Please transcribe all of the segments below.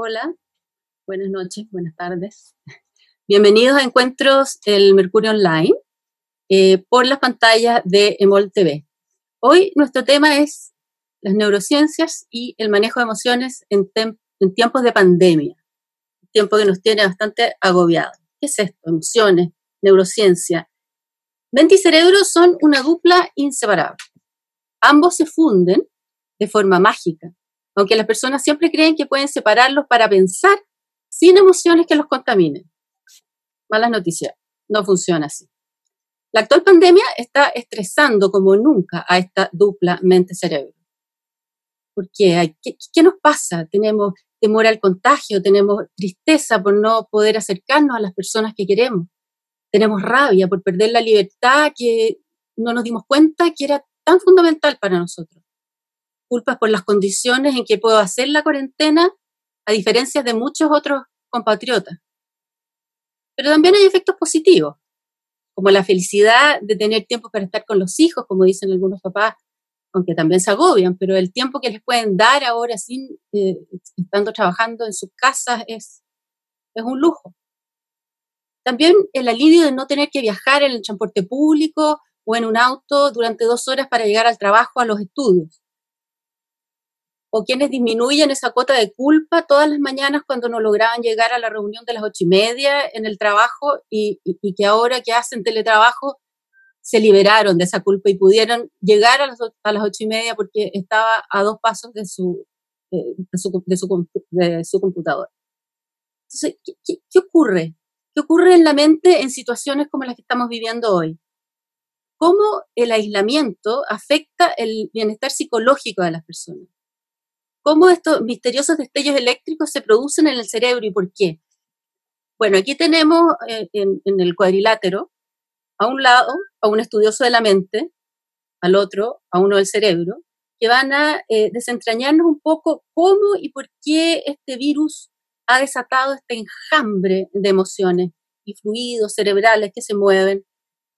Hola, buenas noches, buenas tardes. Bienvenidos a Encuentros el Mercurio Online eh, por las pantallas de Emol TV. Hoy nuestro tema es las neurociencias y el manejo de emociones en, tiempos de pandemia, tiempo que nos tiene bastante agobiados. ¿Qué es esto? Emociones, neurociencia. Mente y son una dupla inseparable. Ambos se funden de forma mágica, aunque las personas siempre creen que pueden separarlos para pensar sin emociones que los contaminen. Malas noticias, no funciona así. La actual pandemia está estresando como nunca a esta dupla mente-cerebro. ¿Por qué? ¿Qué, ¿Qué nos pasa? Tenemos temor al contagio, tenemos tristeza por no poder acercarnos a las personas que queremos, tenemos rabia por perder la libertad que no nos dimos cuenta que era tan fundamental para nosotros culpas por las condiciones en que puedo hacer la cuarentena, a diferencia de muchos otros compatriotas. Pero también hay efectos positivos, como la felicidad de tener tiempo para estar con los hijos, como dicen algunos papás, aunque también se agobian, pero el tiempo que les pueden dar ahora sin eh, estando trabajando en sus casas es, es un lujo. También el alivio de no tener que viajar en el transporte público o en un auto durante dos horas para llegar al trabajo, a los estudios o quienes disminuyen esa cuota de culpa todas las mañanas cuando no lograban llegar a la reunión de las ocho y media en el trabajo y, que ahora que hacen teletrabajo se liberaron de esa culpa y pudieron llegar a las, a las ocho y media porque estaba a dos pasos de su, de, su, de, su, computador. Entonces, ¿qué, ¿qué ocurre? ¿Qué ocurre en la mente en situaciones como las que estamos viviendo hoy? ¿Cómo el aislamiento afecta el bienestar psicológico de las personas? Cómo estos misteriosos destellos eléctricos se producen en el cerebro y por qué. Bueno, aquí tenemos eh, en, el cuadrilátero a un lado a un estudioso de la mente, al otro a uno del cerebro, que van a eh, desentrañarnos un poco cómo y por qué este virus ha desatado este enjambre de emociones y fluidos cerebrales que se mueven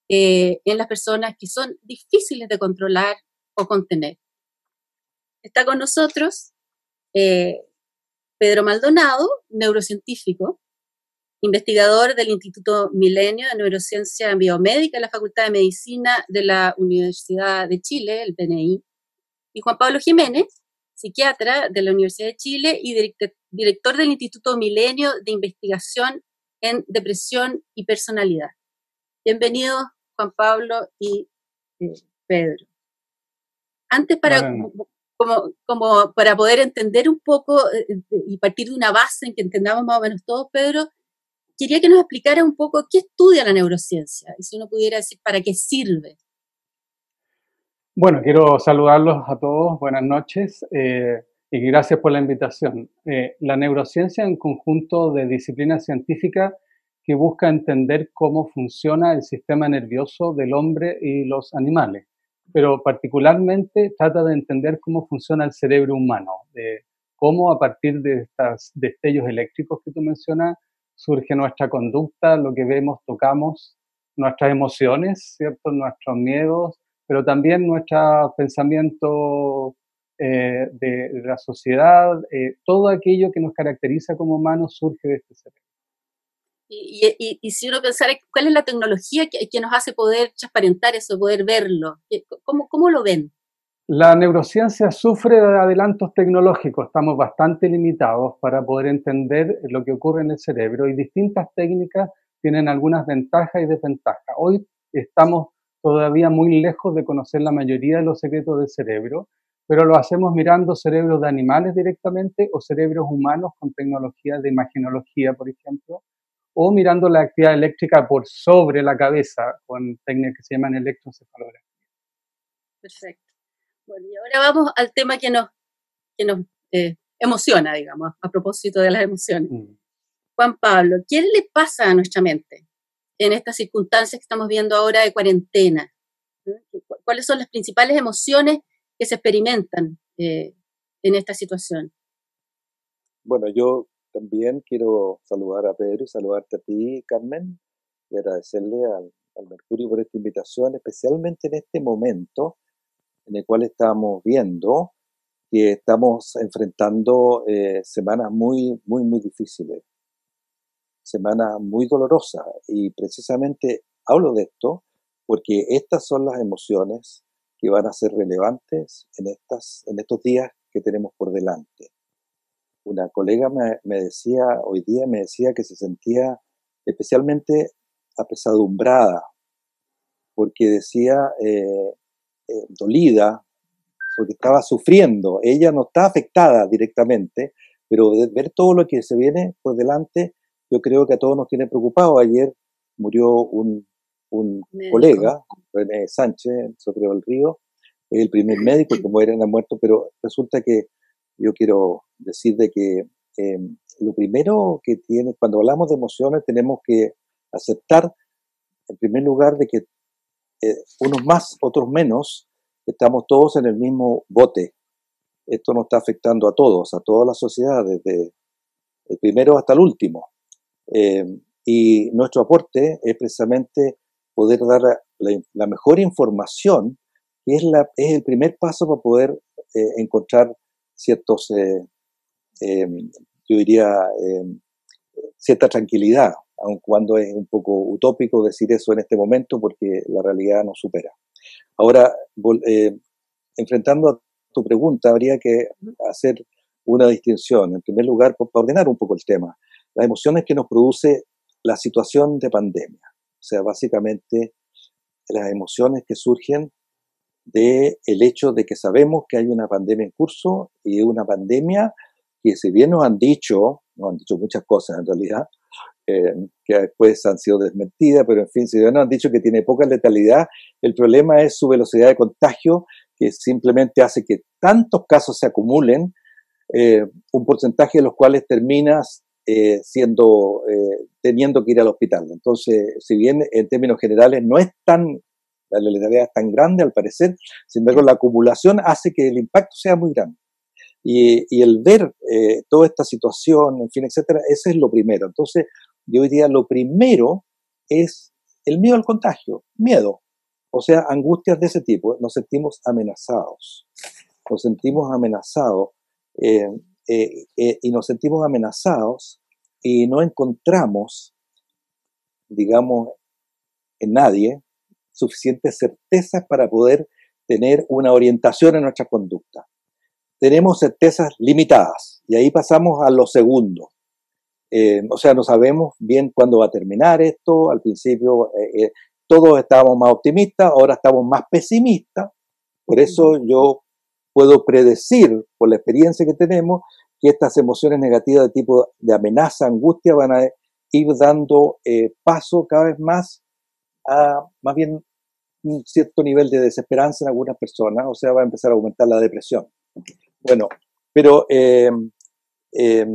eh, en las personas que son difíciles de controlar o contener. Está con nosotros eh, Pedro Maldonado, neurocientífico, investigador del Instituto Milenio de Neurociencia Biomédica de la Facultad de Medicina de la Universidad de Chile, el PNI, y Juan Pablo Jiménez, psiquiatra de la Universidad de Chile y director del Instituto Milenio de Investigación en Depresión y Personalidad. Bienvenidos, Juan Pablo y eh, Pedro. Antes, para como, como para poder entender un poco eh, eh, y partir de una base en que entendamos más o menos todos, Pedro, quería que nos explicara un poco qué estudia la neurociencia y si uno pudiera decir para qué sirve. Bueno, quiero saludarlos a todos, buenas noches eh, y gracias por la invitación. la neurociencia es un conjunto de disciplinas científicas que busca entender cómo funciona el sistema nervioso del hombre y los animales pero particularmente trata de entender cómo funciona el cerebro humano, de cómo a partir de estos destellos eléctricos que tú mencionas surge nuestra conducta, lo que vemos, tocamos, nuestras emociones, ¿cierto? nuestros miedos, pero también nuestro pensamiento eh, de, la sociedad, eh, todo aquello que nos caracteriza como humanos surge de este cerebro. Y, si uno pensara, ¿cuál es la tecnología que, nos hace poder transparentar eso, poder verlo? ¿Cómo, ¿Cómo lo ven? La neurociencia sufre de adelantos tecnológicos, estamos bastante limitados para poder entender lo que ocurre en el cerebro y distintas técnicas tienen algunas ventajas y desventajas. Hoy estamos todavía muy lejos de conocer la mayoría de los secretos del cerebro, pero lo hacemos mirando cerebros de animales directamente o cerebros humanos con tecnología de imagenología, por ejemplo, o mirando la actividad eléctrica por sobre la cabeza con técnicas que se llaman electrocefalografía. Perfecto. Bueno, y ahora vamos al tema que nos, que nos eh, emociona, digamos, a propósito de las emociones. Mm. Juan Pablo, ¿qué le pasa a nuestra mente en estas circunstancias que estamos viendo ahora de cuarentena? ¿Cuáles son las principales emociones que se experimentan eh, en esta situación? Bueno, yo también quiero saludar a Pedro y saludarte a ti, Carmen, y agradecerle al, Mercurio por esta invitación, especialmente en este momento en el cual estamos viendo que estamos enfrentando eh, semanas muy, muy, muy difíciles, semanas muy dolorosas. Y precisamente hablo de esto porque estas son las emociones que van a ser relevantes en, estas, en estos días que tenemos por delante. Una colega me, me decía, hoy día me decía que se sentía especialmente apesadumbrada, porque decía eh, eh, dolida, porque estaba sufriendo. Ella no está afectada directamente, pero de ver todo lo que se viene por delante, yo creo que a todos nos tiene preocupado. Ayer murió un, un colega, René Sánchez, sobre el Río, el primer médico que muere en muerto, pero resulta que yo quiero decir de que em, lo primero que tiene, cuando hablamos de emociones, tenemos que aceptar, en primer lugar, de que eh, unos más, otros menos, estamos todos en el mismo bote. Esto nos está afectando a todos, a toda la sociedad, desde el primero hasta el último. Eh, y nuestro aporte es precisamente poder dar la, mejor información, que es, la, es, el primer paso para poder eh, encontrar ciertos, eh, yo diría, cierta tranquilidad, aun cuando es un poco utópico decir eso en este momento porque la realidad nos supera. Ahora, eh, enfrentando a tu pregunta, habría que hacer una distinción. En primer lugar, para ordenar un poco el tema, las emociones que nos produce la situación de pandemia. O sea, básicamente las emociones que surgen del el hecho de que sabemos que hay una pandemia en curso y una pandemia que si bien nos han dicho, nos han dicho muchas cosas en realidad, eh, que después han sido desmentidas, pero en fin, si bien nos han dicho que tiene poca letalidad, el problema es su velocidad de contagio, que simplemente hace que tantos casos se acumulen, eh, un porcentaje de los cuales terminas eh, siendo, teniendo que ir al hospital. Entonces, si bien en términos generales no es tan, la letalidad es tan grande al parecer, sin embargo la acumulación hace que el impacto sea muy grande. Y, el ver eh, toda esta situación, en fin, etcétera, ese es lo primero. Entonces, yo diría, lo primero es el miedo al contagio, miedo, o sea, angustias de ese tipo. Nos sentimos amenazados, nos sentimos amenazados eh, eh, y nos sentimos amenazados y no encontramos, digamos, en nadie suficientes certezas para poder tener una orientación en nuestra conducta tenemos certezas limitadas y ahí pasamos a lo segundo. Eh, o sea, no sabemos bien cuándo va a terminar esto. Al principio eh, eh, todos estábamos más optimistas, ahora estamos más pesimistas. Por eso yo puedo predecir, por la experiencia que tenemos, que estas emociones negativas de tipo de amenaza, angustia, van a ir dando paso cada vez más a más bien un cierto nivel de desesperanza en algunas personas, o sea, va a empezar a aumentar la depresión. Bueno, pero eh, eh,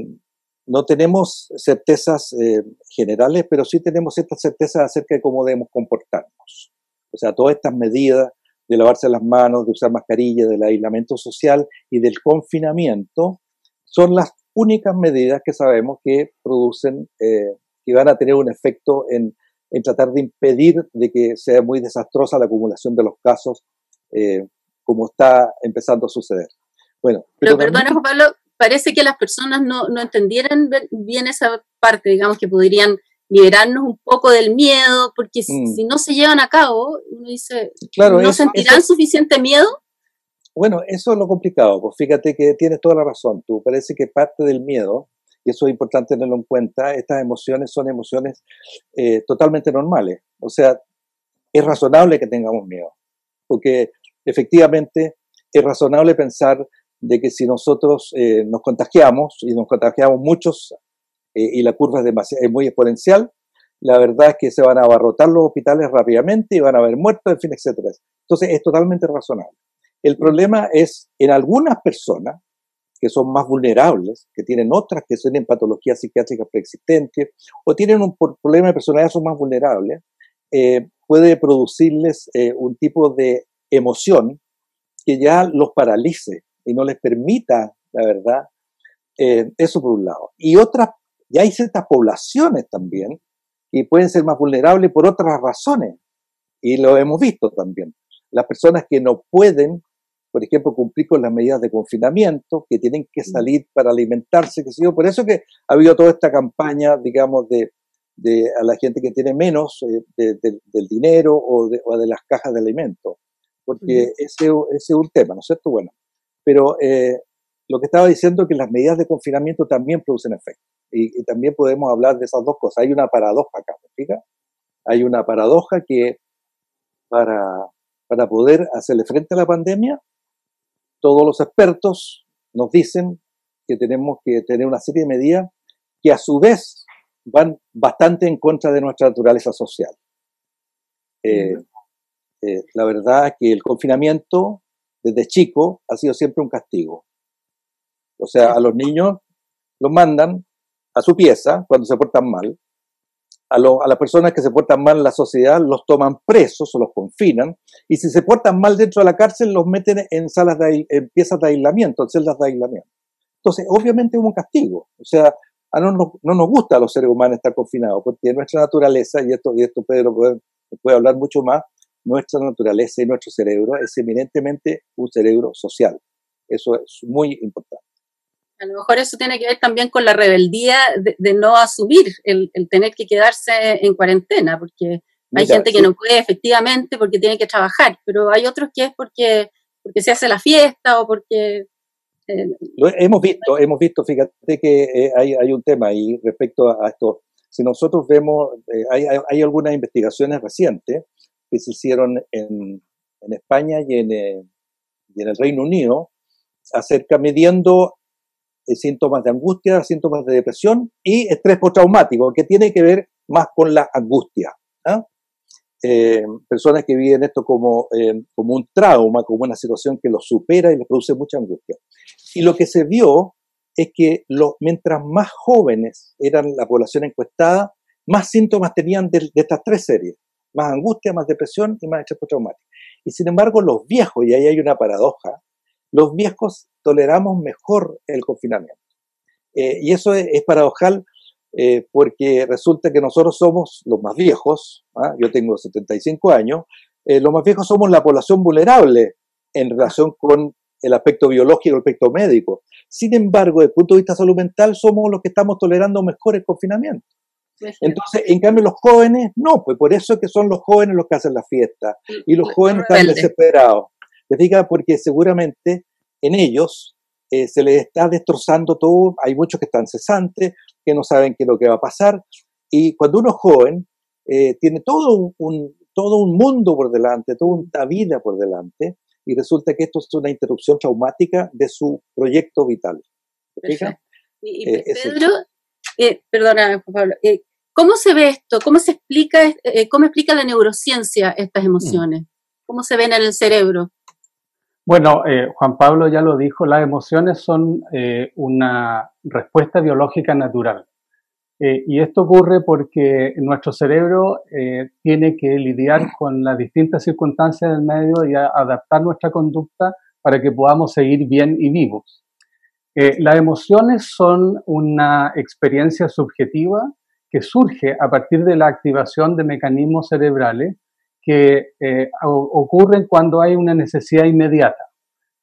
no tenemos certezas eh, generales, pero sí tenemos estas certezas acerca de cómo debemos comportarnos. O sea, todas estas medidas de lavarse las manos, de usar mascarilla, del aislamiento social y del confinamiento, son las únicas medidas que sabemos que producen, que van a tener un efecto en, en, tratar de impedir de que sea muy desastrosa la acumulación de los casos, como está empezando a suceder. Bueno, pero, perdona, Juan Pablo, parece que las personas no, no entendieran bien esa parte, digamos, que podrían liberarnos un poco del miedo, porque si, mm. no se llevan a cabo, uno dice, ¿no sentirán suficiente miedo? Bueno, eso es lo complicado, pues fíjate que tienes toda la razón, tú parece que parte del miedo, y eso es importante tenerlo en cuenta, estas emociones son emociones eh, totalmente normales, o sea, es razonable que tengamos miedo, porque efectivamente es razonable pensar de que si nosotros eh, nos contagiamos y nos contagiamos muchos eh, y la curva es, muy exponencial, la verdad es que se van a abarrotar los hospitales rápidamente y van a haber muertos, en fin, etc. Entonces es totalmente razonable. El problema es en algunas personas que son más vulnerables, que tienen otras que tienen patologías psiquiátricas preexistentes o tienen un problema de personalidad, son más vulnerables, eh, puede producirles un tipo de emoción que ya los paralice y no les permita, la verdad, eh, eso por un lado. Y otras, ya hay ciertas poblaciones también que pueden ser más vulnerables por otras razones, y lo hemos visto también. Las personas que no pueden por ejemplo, cumplir con las medidas de confinamiento, que tienen que salir para alimentarse, que sé Por eso que ha habido toda esta campaña, digamos, de, de a la gente que tiene menos eh, del dinero o de, o de, las cajas de alimentos, porque ese, ese, es un tema, ¿no es cierto? Bueno, pero eh, lo que estaba diciendo es que las medidas de confinamiento también producen efecto. Y, también podemos hablar de esas dos cosas. Hay una paradoja acá, ¿me Hay una paradoja que para, para poder hacerle frente a la pandemia, todos los expertos nos dicen que tenemos que tener una serie de medidas que a su vez van bastante en contra de nuestra naturaleza social. Eh, eh, la verdad es que el confinamiento desde chico ha sido siempre un castigo. O sea, a los niños los mandan a su pieza cuando se portan mal. A, a, las personas que se portan mal en la sociedad los toman presos o los confinan. Y si se portan mal dentro de la cárcel, los meten en salas de en piezas de aislamiento, en celdas de aislamiento. Entonces, obviamente es un castigo. O sea, a no, no, nos gusta a los seres humanos estar confinados, porque nuestra naturaleza, y esto, y esto Pedro puede, puede hablar mucho más, nuestra naturaleza y nuestro cerebro es eminentemente un cerebro social. Eso es muy importante. A lo mejor eso tiene que ver también con la rebeldía de, no asumir el, tener que quedarse en cuarentena, porque hay gente que no puede efectivamente porque tiene que trabajar, pero hay otros que es porque, porque se hace la fiesta o porque... Eh, Lo hemos visto, hemos visto, fíjate que eh, hay, hay, un tema ahí respecto a, esto. Si nosotros vemos, eh, hay, hay, algunas investigaciones recientes que se hicieron en, en España y en, y en el Reino Unido acerca midiendo síntomas de angustia, síntomas de depresión y estrés postraumático, que tiene que ver más con la angustia. ¿ah? Eh, personas que viven esto como, eh, como un trauma, como una situación que los supera y les produce mucha angustia. Y lo que se vio es que los, mientras más jóvenes eran la población encuestada, más síntomas tenían de, de estas tres series. Más angustia, más depresión y más estrés postraumático. Y sin embargo, los viejos, y ahí hay una paradoja, los viejos toleramos mejor el confinamiento. Eh, y eso es, paradojal eh, porque resulta que nosotros somos los más viejos, ¿ah? yo tengo 75 años, eh, los más viejos somos la población vulnerable en relación con el aspecto biológico, el aspecto médico. Sin embargo, desde el punto de vista salud mental, somos los que estamos tolerando mejor el confinamiento. Entonces, en cambio, los jóvenes, no, pues por eso es que son los jóvenes los que hacen la fiesta y los jóvenes están desesperados. ¿Te fijas? Porque seguramente en ellos eh, se les está destrozando todo, hay muchos que están cesantes, que no saben qué es lo que va a pasar, y cuando uno es joven, eh, tiene todo un, todo un mundo por delante, toda una vida por delante, y resulta que esto es una interrupción traumática de su proyecto vital. ¿Te fijas? Y, eh, Pedro, perdona, Pablo, ¿cómo se ve esto? ¿Cómo se explica, cómo explica la neurociencia estas mm. emociones? ¿Cómo se ven en el cerebro? Bueno, eh, Juan Pablo ya lo dijo, las emociones son eh, una respuesta biológica natural. Eh, y esto ocurre porque nuestro cerebro tiene que lidiar con las distintas circunstancias del medio y adaptar nuestra conducta para que podamos seguir bien y vivos. las emociones son una experiencia subjetiva que surge a partir de la activación de mecanismos cerebrales que eh, ocurren cuando hay una necesidad inmediata.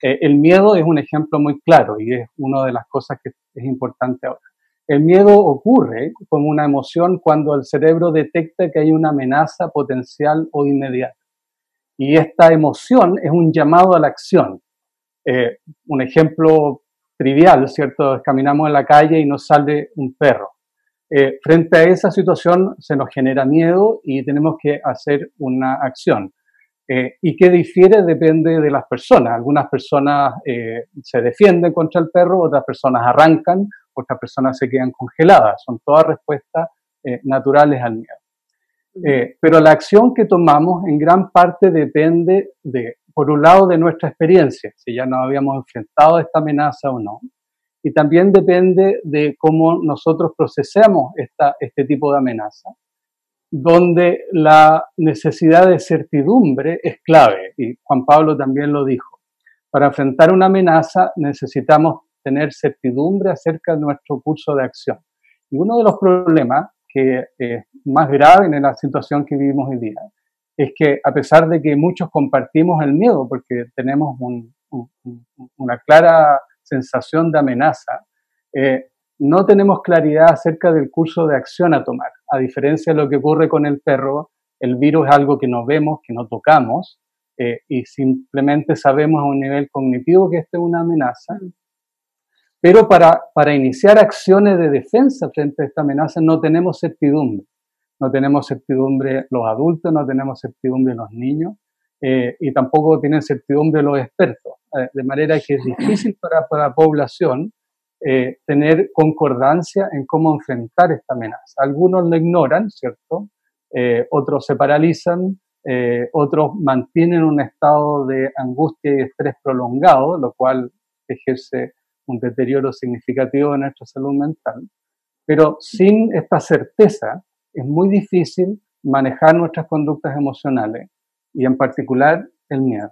Eh, el miedo es un ejemplo muy claro y es una de las cosas que es importante ahora. El miedo ocurre como una emoción cuando el cerebro detecta que hay una amenaza potencial o inmediata. Y esta emoción es un llamado a la acción. Eh, un ejemplo trivial, ¿cierto? Caminamos en la calle y nos sale un perro. Eh, frente a esa situación se nos genera miedo y tenemos que hacer una acción. Eh, y qué difiere depende de las personas. Algunas personas eh, se defienden contra el perro, otras personas arrancan, otras personas se quedan congeladas. Son todas respuestas naturales al miedo. pero la acción que tomamos en gran parte depende de, por un lado, de nuestra experiencia, si ya nos habíamos enfrentado a esta amenaza o no, y también depende de cómo nosotros procesemos esta, este tipo de amenaza, donde la necesidad de certidumbre es clave, y Juan Pablo también lo dijo. Para enfrentar una amenaza necesitamos tener certidumbre acerca de nuestro curso de acción. Y uno de los problemas que es más grave en la situación que vivimos hoy día es que a pesar de que muchos compartimos el miedo, porque tenemos un, una clara sensación de amenaza, eh, no tenemos claridad acerca del curso de acción a tomar. A diferencia de lo que ocurre con el perro, el virus es algo que no vemos, que no tocamos, eh, y simplemente sabemos a un nivel cognitivo que esta es una amenaza. Pero para, para iniciar acciones de defensa frente a esta amenaza no tenemos certidumbre. No tenemos certidumbre los adultos, no tenemos certidumbre los niños eh, y tampoco tienen certidumbre los expertos. Eh, de manera que es difícil para, para la población eh, tener concordancia en cómo enfrentar esta amenaza. Algunos lo ignoran, ¿cierto? Eh, otros se paralizan, otros mantienen un estado de angustia y estrés prolongado, lo cual ejerce un deterioro significativo de nuestra salud mental. Pero sin esta certeza es muy difícil manejar nuestras conductas emocionales y en particular el miedo.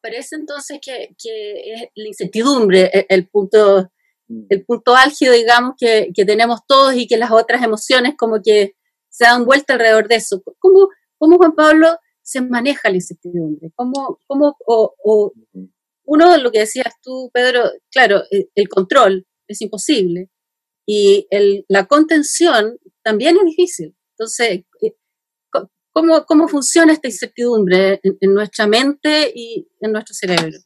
Parece entonces que, que es la incertidumbre el, el punto Mm. el punto álgido, digamos, que, que, tenemos todos y que las otras emociones como que se dan vuelta alrededor de eso. ¿Cómo, cómo Juan Pablo se maneja la incertidumbre? ¿Cómo, cómo o, o, uno, lo que decías tú, Pedro, claro, el, el control es imposible y el, la contención también es difícil. Entonces, ¿cómo, cómo funciona esta incertidumbre en, en nuestra mente y en nuestro cerebro?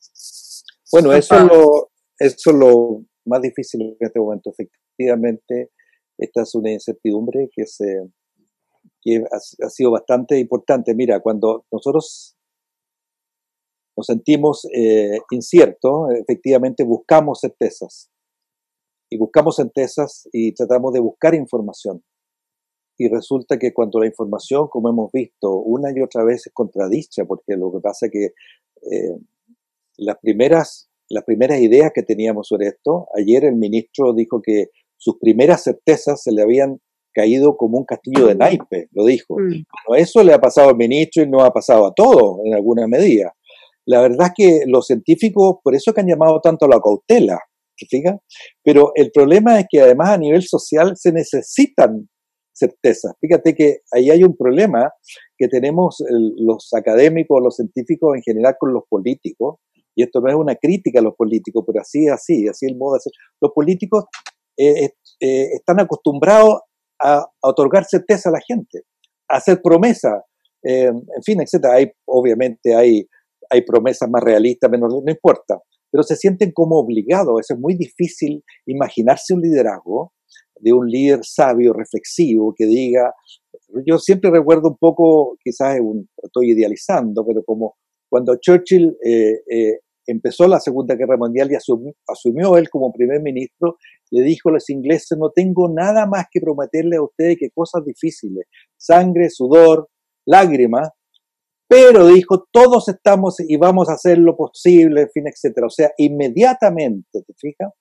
Bueno, eso lo, eso lo más difícil en este momento. Efectivamente, esta es una incertidumbre que, se, que ha, ha sido bastante importante. Mira, cuando nosotros nos sentimos eh, inciertos, efectivamente buscamos certezas. Y buscamos certezas y tratamos de buscar información. Y resulta que cuando la información, como hemos visto, una y otra vez es contradicha, porque lo que pasa es que eh, las primeras las primeras ideas que teníamos sobre esto. Ayer el ministro dijo que sus primeras certezas se le habían caído como un castillo de naipe, lo dijo. Mm. Bueno, eso le ha pasado al ministro y no ha pasado a todos en alguna medida. La verdad es que los científicos, por eso que han llamado tanto a la cautela, ¿se fijan? Pero el problema es que además a nivel social se necesitan certezas. Fíjate que ahí hay un problema que tenemos los académicos, los científicos en general con los políticos, y esto no es una crítica a los políticos, pero así es así, así el modo de hacer. Los políticos eh, eh, están acostumbrados a, otorgar certeza a la gente, a hacer promesas, eh, en fin, etc. Hay, obviamente hay, hay promesas más realistas, menos, no importa, pero se sienten como obligados. Eso es muy difícil imaginarse un liderazgo de un líder sabio, reflexivo, que diga, yo siempre recuerdo un poco, quizás un, estoy idealizando, pero como cuando Churchill eh, eh, empezó la Segunda Guerra Mundial y asumió, él como primer ministro, le dijo a los ingleses, no tengo nada más que prometerle a ustedes que cosas difíciles, sangre, sudor, lágrimas, pero dijo, todos estamos y vamos a hacer lo posible, fin, etcétera. O sea, inmediatamente, ¿te fijas?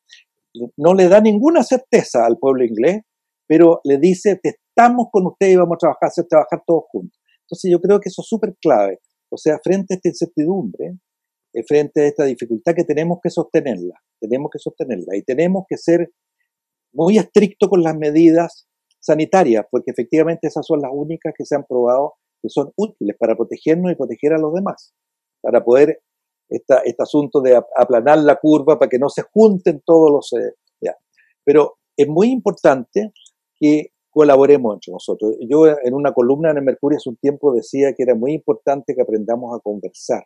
No le da ninguna certeza al pueblo inglés, pero le dice, estamos con ustedes y vamos a trabajar, hacer trabajar todos juntos. Entonces yo creo que eso es súper clave. O sea, frente a esta incertidumbre, eh, frente a esta dificultad que tenemos que sostenerla, tenemos que sostenerla y tenemos que ser muy estrictos con las medidas sanitarias, porque efectivamente esas son las únicas que se han probado que son útiles para protegernos y proteger a los demás, para poder esta, este asunto de aplanar la curva para que no se junten todos los... Eh, ya. Pero es muy importante que colaboremos entre nosotros. Yo en una columna en el Mercurio hace un tiempo decía que era muy importante que aprendamos a conversar.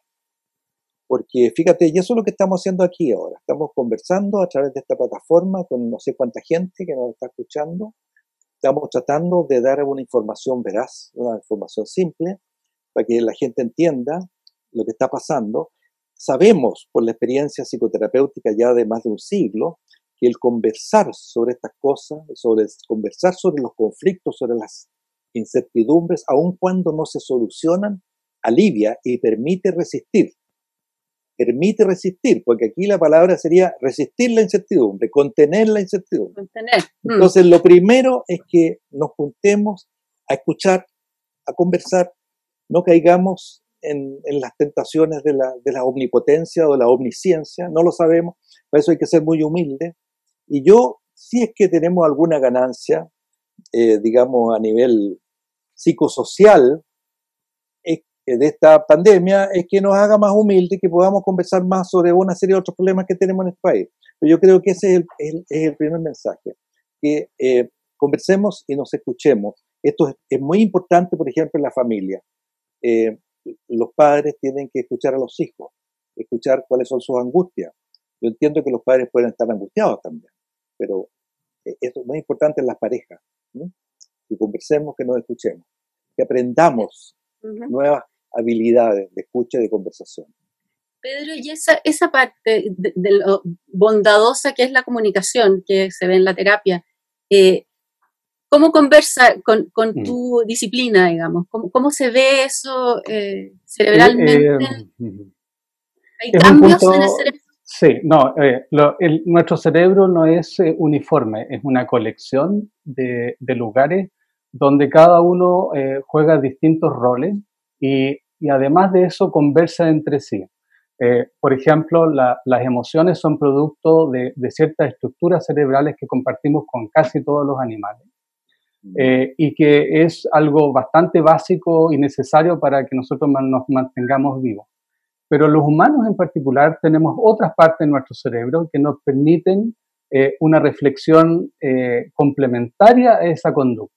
Porque fíjate, y eso es lo que estamos haciendo aquí ahora. Estamos conversando a través de esta plataforma con no sé cuánta gente que nos está escuchando. Estamos tratando de dar una información veraz, una información simple, para que la gente entienda lo que está pasando. Sabemos por la experiencia psicoterapéutica ya de más de un siglo que el conversar sobre estas cosas, sobre conversar sobre los conflictos, sobre las incertidumbres, aun cuando no se solucionan, alivia y permite resistir. Permite resistir, porque aquí la palabra sería resistir la incertidumbre, contener la incertidumbre. Contener. Mm. Entonces, lo primero es que nos juntemos a escuchar, a conversar, no caigamos en, en las tentaciones de la, de la omnipotencia o la omnisciencia, no lo sabemos, para eso hay que ser muy humilde, y yo, si es que tenemos alguna ganancia, eh, digamos, a nivel psicosocial, es de esta pandemia es que nos haga más humildes, que podamos conversar más sobre una serie de otros problemas que tenemos en este país. Pero yo creo que ese es el, es el primer mensaje, que eh, conversemos y nos escuchemos. Esto es, muy importante, por ejemplo, en la familia. Eh, los padres tienen que escuchar a los hijos, escuchar cuáles son sus angustias. Yo entiendo que los padres pueden estar angustiados también, pero esto es muy importante en las parejas. Que conversemos, que nos escuchemos, que aprendamos nuevas habilidades de escucha y de conversación. Pedro, y esa, esa parte de, lo bondadosa que es la comunicación que se ve en la terapia, eh, ¿cómo conversa con, con mm. tu disciplina, digamos? ¿Cómo, ¿Cómo, se ve eso eh, cerebralmente? Eh, ¿Hay cambios en el cerebro? Sí, no, nuestro cerebro no es uniforme, es una colección de, de lugares donde cada uno juega distintos roles y y además de eso conversa entre sí. Eh, por ejemplo, las emociones son producto de, ciertas estructuras cerebrales que compartimos con casi todos los animales. Eh, y que es algo bastante básico y necesario para que nosotros nos mantengamos vivos. Pero los humanos en particular tenemos otras partes de nuestro cerebro que nos permiten eh, una reflexión complementaria a esa conducta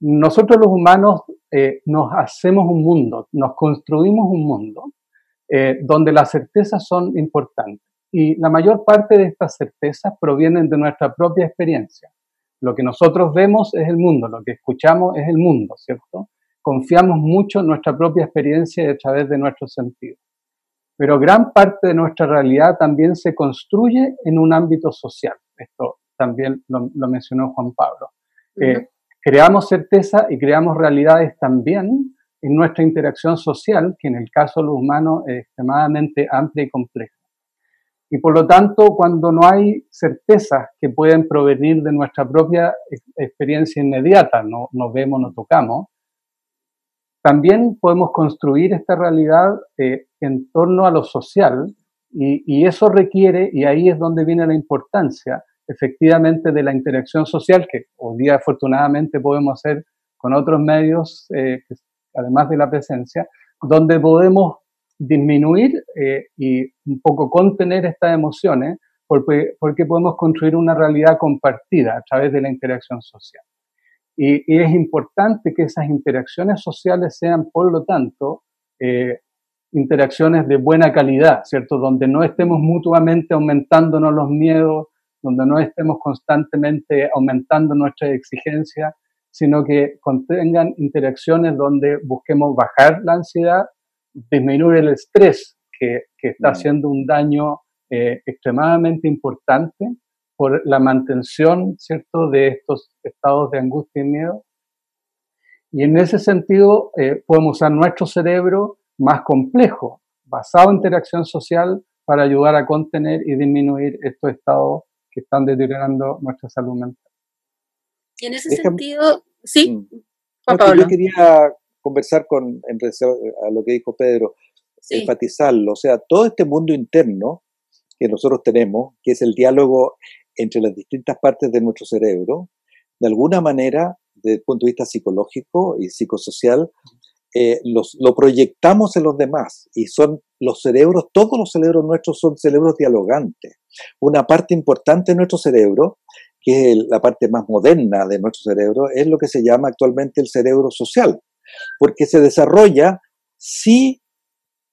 nosotros los humanos eh, nos hacemos un mundo, nos construimos un mundo eh, donde las certezas son importantes. Y la mayor parte de estas certezas provienen de nuestra propia experiencia. Lo que nosotros vemos es el mundo, lo que escuchamos es el mundo, ¿cierto? Confiamos mucho en nuestra propia experiencia a través de nuestros sentidos. Pero gran parte de nuestra realidad también se construye en un ámbito social. Esto también lo, mencionó Juan Pablo. Eh, creamos certeza y creamos realidades también en nuestra interacción social, que en el caso de los humanos es extremadamente amplia y compleja. Y por lo tanto, cuando no hay certezas que pueden provenir de nuestra propia experiencia inmediata, no nos vemos, no tocamos, también podemos construir esta realidad eh, en torno a lo social y, y, eso requiere, y ahí es donde viene la importancia, efectivamente de la interacción social que hoy día afortunadamente podemos hacer con otros medios, eh, además de la presencia, donde podemos disminuir eh, y un poco contener estas emociones porque, porque, podemos construir una realidad compartida a través de la interacción social. Y, es importante que esas interacciones sociales sean, por lo tanto, eh, interacciones de buena calidad, ¿cierto? Donde no estemos mutuamente aumentándonos los miedos, donde no estemos constantemente aumentando nuestras exigencias, sino que contengan interacciones donde busquemos bajar la ansiedad, disminuir el estrés, que, está mm. haciendo un daño eh, extremadamente importante por la mantención, ¿cierto?, de estos estados de angustia y miedo. Y en ese sentido, eh, podemos usar nuestro cerebro más complejo, basado en interacción social, para ayudar a contener y disminuir estos estados que están deteriorando nuestra salud mental. Y en ese sentido, sí, mm. Yo quería conversar con, en a lo que dijo Pedro, enfatizarlo, o sea, todo este mundo interno que nosotros tenemos, que es el diálogo entre las distintas partes de nuestro cerebro, de alguna manera, desde el punto de vista psicológico y psicosocial, eh, lo proyectamos en los demás y son los cerebros, todos los cerebros nuestros son cerebros dialogantes. Una parte importante de nuestro cerebro, que es la parte más moderna de nuestro cerebro, es lo que se llama actualmente el cerebro social, porque se desarrolla si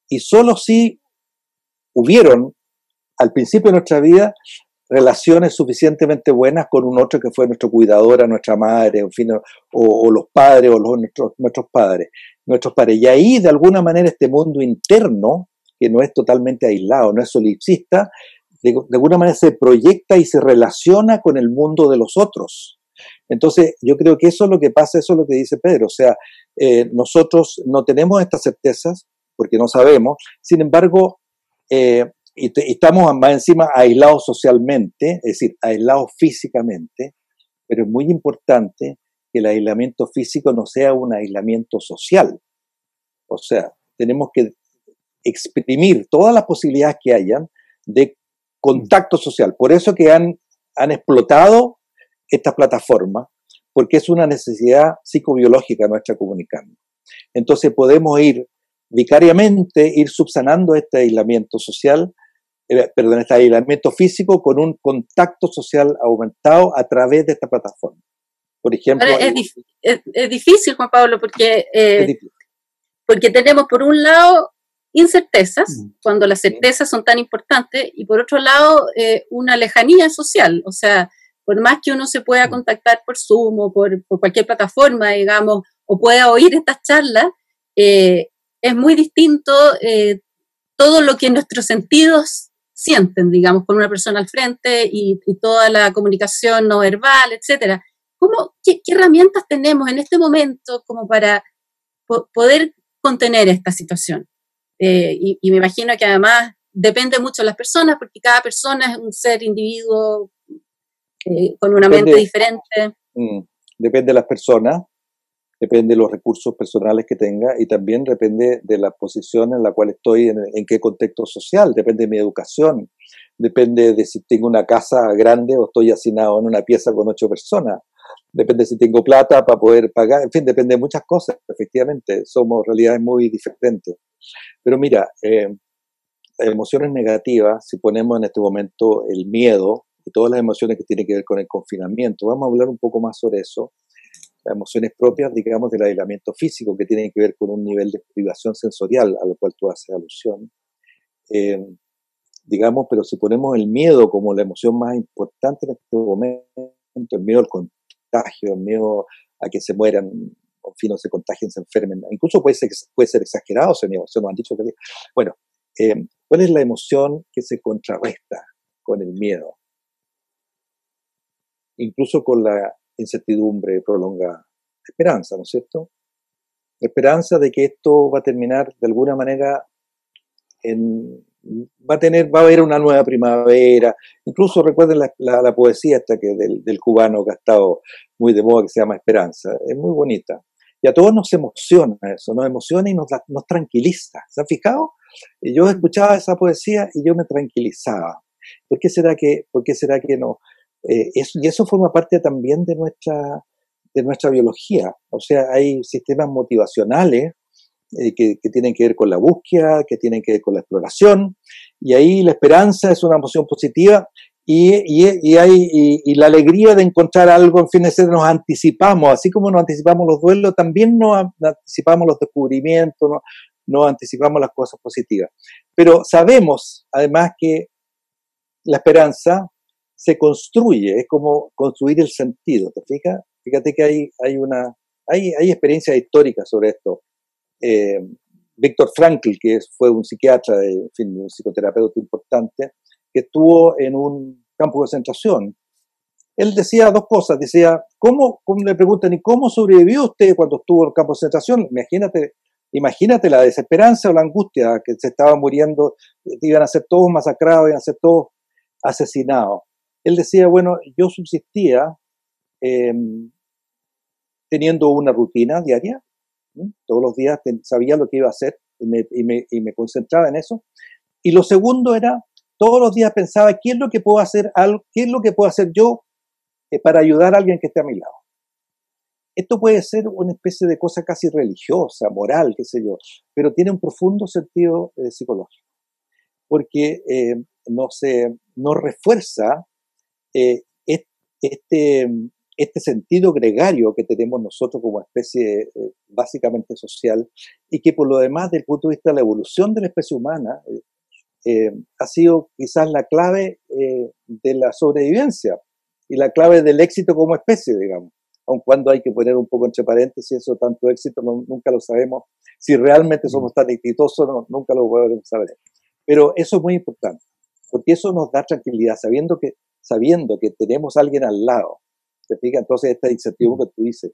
y solo si hubieron al principio de nuestra vida relaciones suficientemente buenas con un otro que fue nuestro cuidador, nuestra madre, o, los padres o nuestros, nuestros padres, nuestros padres. Y ahí, de alguna manera, este mundo interno, que no es totalmente aislado, no es solipsista, de, alguna manera se proyecta y se relaciona con el mundo de los otros. Entonces, yo creo que eso es lo que pasa, eso es lo que dice Pedro. O sea, eh, nosotros no tenemos estas certezas porque no sabemos, sin embargo, eh, y, estamos más encima aislados socialmente, es decir, aislados físicamente, pero es muy importante que el aislamiento físico no sea un aislamiento social. O sea, tenemos que exprimir todas las posibilidades que hayan de contacto social. Por eso que han, han explotado estas plataformas, porque es una necesidad psicobiológica nuestra comunicarnos. Entonces podemos ir vicariamente, ir subsanando este aislamiento social, eh, perdón, este aislamiento físico con un contacto social aumentado a través de esta plataforma. Por ejemplo... Es, difícil, Juan Pablo, porque, eh, porque tenemos por un lado incertezas, mm. cuando las certezas son tan importantes, y por otro lado eh, una lejanía social, o sea, por más que uno se pueda contactar por Zoom o por, cualquier plataforma, digamos, o pueda oír estas charlas, eh, es muy distinto todo lo que nuestros sentidos sienten, digamos, con una persona al frente y, y toda la comunicación no verbal, etcétera qué, herramientas tenemos en este momento como para poder contener esta situación? Eh, y, me imagino que además depende mucho de las personas, porque cada persona es un ser individuo eh, con una mente diferente. Mm, depende de las personas, depende de los recursos personales que tenga y también depende de la posición en la cual estoy, en, en qué contexto social, depende de mi educación, depende de si tengo una casa grande o estoy hacinado en una pieza con ocho personas depende si tengo plata para poder pagar, en fin, depende de muchas cosas, efectivamente, somos realidades muy diferentes. Pero mira, eh, emociones negativas, si ponemos en este momento el miedo y todas las emociones que tienen que ver con el confinamiento, vamos a hablar un poco más sobre eso, las emociones propias, digamos, del aislamiento físico, que tienen que ver con un nivel de privación sensorial a lo cual tú haces alusión. Eh, digamos, pero si ponemos el miedo como la emoción más importante en este momento, el miedo al contagio, miedo a que se mueran, en fin, no se contagien, se enfermen. Incluso puede ser, puede ser exagerado miedo, se nos han dicho que... Bueno, eh, ¿cuál es la emoción que se contrarresta con el miedo? Incluso con la incertidumbre prolonga esperanza, ¿no es cierto? Esperanza de que esto va a terminar de alguna manera en, va a tener, va a haber una nueva primavera. Incluso recuerden la, poesía esta que del, cubano que ha estado muy de moda, que se llama Esperanza. Es muy bonita. Y a todos nos emociona eso, nos emociona y nos, nos tranquiliza. ¿Se han fijado? Yo escuchaba esa poesía y yo me tranquilizaba. ¿Por qué será que, por qué será que no? Eh, y eso forma parte también de nuestra, de nuestra biología. O sea, hay sistemas motivacionales eh, que, tienen que ver con la búsqueda, que tienen que ver con la exploración, y ahí la esperanza es una emoción positiva y, y, hay, y, la alegría de encontrar algo, en fin, nos anticipamos, así como nos anticipamos los duelos, también nos anticipamos los descubrimientos, nos, nos anticipamos las cosas positivas. Pero sabemos, además, que la esperanza se construye, es como construir el sentido, ¿te fijas? Fíjate que hay, hay una, hay, hay experiencias históricas sobre esto. Eh, Víctor Frankl, que fue un psiquiatra, en fin, un psicoterapeuta importante, que estuvo en un campo de concentración. Él decía dos cosas, decía, ¿cómo, le preguntan, ¿y cómo sobrevivió usted cuando estuvo en el campo de concentración? Imagínate, imagínate la desesperanza o la angustia que se estaba muriendo, iban a ser todos masacrados, iban a ser todos asesinados. Él decía, bueno, yo subsistía em, teniendo una rutina diaria, todos los días sabía lo que iba a hacer y me, concentraba en eso. Y lo segundo era, todos los días pensaba, ¿qué es lo que puedo hacer, qué es lo que puedo hacer yo eh, para ayudar a alguien que esté a mi lado? Esto puede ser una especie de cosa casi religiosa, moral, qué sé yo, pero tiene un profundo sentido eh, psicológico, porque eh, nos, nos refuerza este, este sentido gregario que tenemos nosotros como especie eh, básicamente social y que por lo demás, desde el punto de vista de la evolución de la especie humana, eh, eh, ha sido quizás la clave de la sobrevivencia y la clave del éxito como especie, digamos. Aun cuando hay que poner un poco entre paréntesis, eso tanto éxito nunca lo sabemos. Si realmente somos tan exitosos, nunca lo podemos saber. Pero eso es muy importante, porque eso nos da tranquilidad, sabiendo que, sabiendo que tenemos a alguien al lado ¿Te fijas? Entonces, esta incertidumbre que tú dices,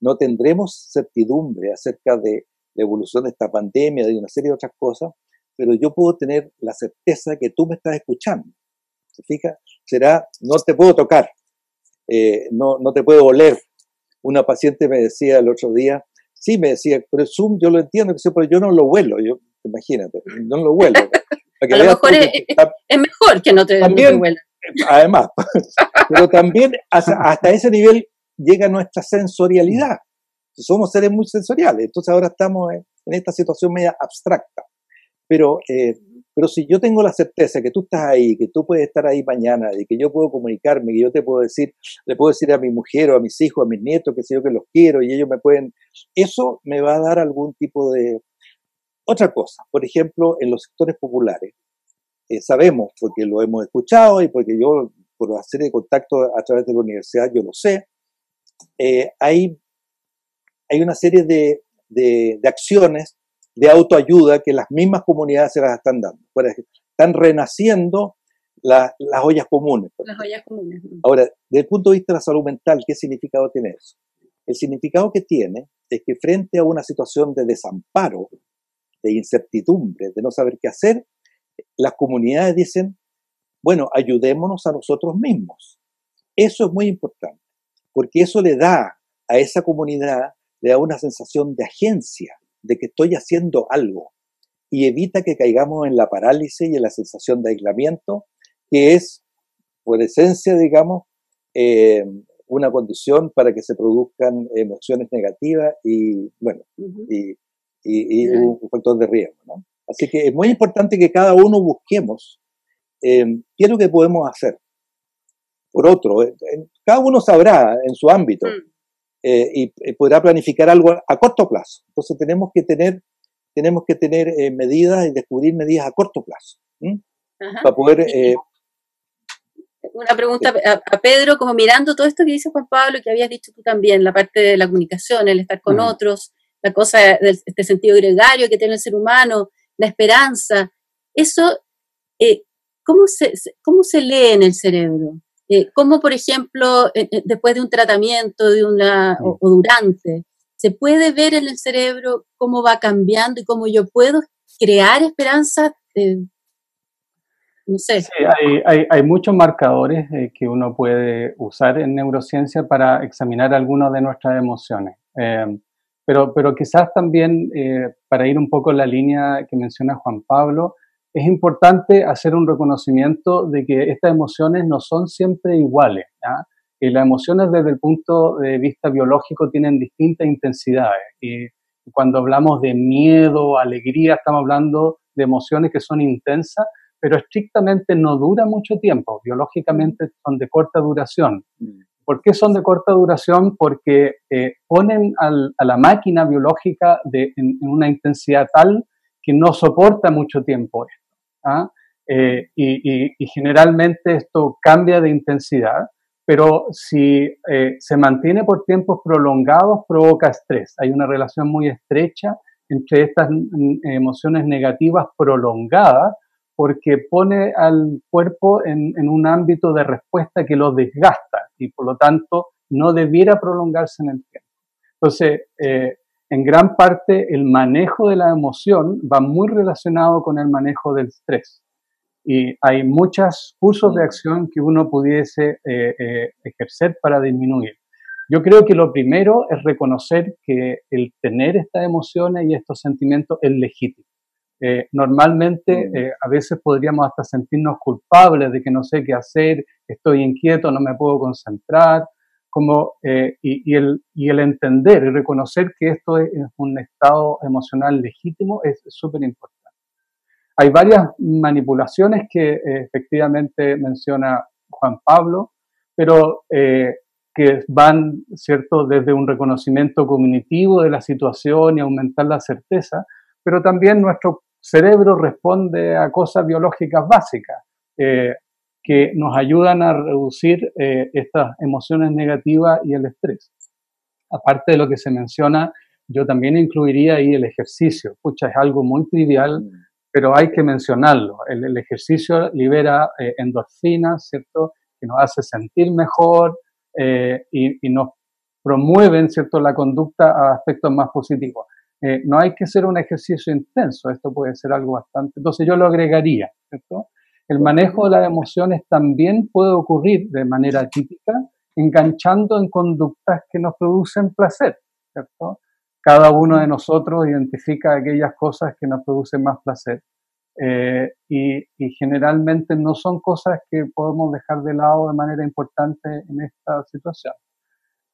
no tendremos certidumbre acerca de la evolución de esta pandemia, de una serie de otras cosas, pero yo puedo tener la certeza que tú me estás escuchando. ¿Te fijas? Será, no te puedo tocar, eh, no, no te puedo oler. Una paciente me decía el otro día, sí, me decía, pero Zoom yo lo entiendo, pero yo no lo huelo, yo, imagínate, no lo huelo. a lo mejor es, mejor que no te, también, además. Pero también hasta, ese nivel llega nuestra sensorialidad. somos seres muy sensoriales, entonces ahora estamos en, esta situación media abstracta. Pero, eh, pero si yo tengo la certeza que tú estás ahí, que tú puedes estar ahí mañana, y que yo puedo comunicarme, que yo te puedo decir, le puedo decir a mi mujer o a mis hijos, a mis nietos, que sé yo que los quiero y ellos me pueden, eso me va a dar algún tipo de... Otra cosa, por ejemplo, en los sectores populares, eh, sabemos, porque lo hemos escuchado y porque yo, por hacer de contacto a través de la universidad, yo lo sé, eh, hay, hay una serie de, de, acciones de autoayuda que las mismas comunidades se las están dando. están renaciendo las ollas comunes. Las ollas comunes. Ahora, desde el punto de vista de la salud mental, ¿qué significado tiene eso? El significado que tiene es que frente a una situación de desamparo, de incertidumbre, de no saber qué hacer, las comunidades dicen, bueno, ayudémonos a nosotros mismos. Eso es muy importante, porque eso le da a esa comunidad, le da una sensación de agencia, de que estoy haciendo algo, y evita que caigamos en la parálisis y en la sensación de aislamiento, que es, por esencia, digamos, eh, una condición para que se produzcan emociones negativas y, bueno, y, un factor de riesgo, ¿no? Así que es muy importante que cada uno busquemos eh, qué es lo que podemos hacer. Por otro, eh, cada uno sabrá en su ámbito mm. eh, y podrá planificar algo a corto plazo. Entonces tenemos que tener, tenemos que tener medidas y descubrir medidas a corto plazo para poder una pregunta a, Pedro, como mirando todo esto que dice Juan Pablo, que habías dicho tú también, la parte de la comunicación, el estar con otros, la cosa del este sentido gregario que tiene el ser humano, la esperanza, eso, eh, ¿cómo, se, ¿cómo se lee en el cerebro? Eh, ¿Cómo, por ejemplo, eh, después de un tratamiento de una, o, durante, se puede ver en el cerebro cómo va cambiando y cómo yo puedo crear esperanza? no sé. Sí, hay, hay, hay muchos marcadores que uno puede usar en neurociencia para examinar algunas de nuestras emociones. Pero, pero quizás también, eh, para ir un poco en la línea que menciona Juan Pablo, es importante hacer un reconocimiento de que estas emociones no son siempre iguales. Y las emociones desde el punto de vista biológico tienen distintas intensidades. Y cuando hablamos de miedo, alegría, estamos hablando de emociones que son intensas, pero estrictamente no duran mucho tiempo. Biológicamente son de corta duración. ¿Por qué son de corta duración? Porque eh, ponen a la máquina biológica en, una intensidad tal que no soporta mucho tiempo esto. ¿ah? Eh, y, generalmente esto cambia de intensidad, pero si eh, se mantiene por tiempos prolongados provoca estrés. Hay una relación muy estrecha entre estas mm, emociones negativas prolongadas porque pone al cuerpo en, un ámbito de respuesta que lo desgasta y por lo tanto no debiera prolongarse en el tiempo. Entonces, eh, en gran parte el manejo de la emoción va muy relacionado con el manejo del estrés. Y hay muchos cursos de acción que uno pudiese eh, eh, ejercer para disminuir. Yo creo que lo primero es reconocer que el tener estas emociones y estos sentimientos es legítimo. Eh, normalmente eh, a veces podríamos hasta sentirnos culpables de que no sé qué hacer, estoy inquieto, no me puedo concentrar, como, eh, y, el, y, el, entender y reconocer que esto es, un estado emocional legítimo es súper importante. Hay varias manipulaciones que efectivamente menciona Juan Pablo, pero que van, ¿cierto?, desde un reconocimiento cognitivo de la situación y aumentar la certeza, pero también nuestro cerebro responde a cosas biológicas básicas eh, que nos ayudan a reducir eh, estas emociones negativas y el estrés. Aparte de lo que se menciona, yo también incluiría ahí el ejercicio. Pucha, es algo muy trivial, mm. pero hay que mencionarlo. El, ejercicio libera eh, endorfinas, ¿cierto? Que nos hace sentir mejor y, y, nos promueven, ¿cierto? La conducta a aspectos más positivos. Eh, no hay que hacer un ejercicio intenso, esto puede ser algo bastante. Entonces yo lo agregaría. El manejo de las emociones también puede ocurrir de manera típica, enganchando en conductas que nos producen placer. Cada uno de nosotros identifica aquellas cosas que nos producen más placer. Eh, y, y, generalmente no son cosas que podemos dejar de lado de manera importante en esta situación.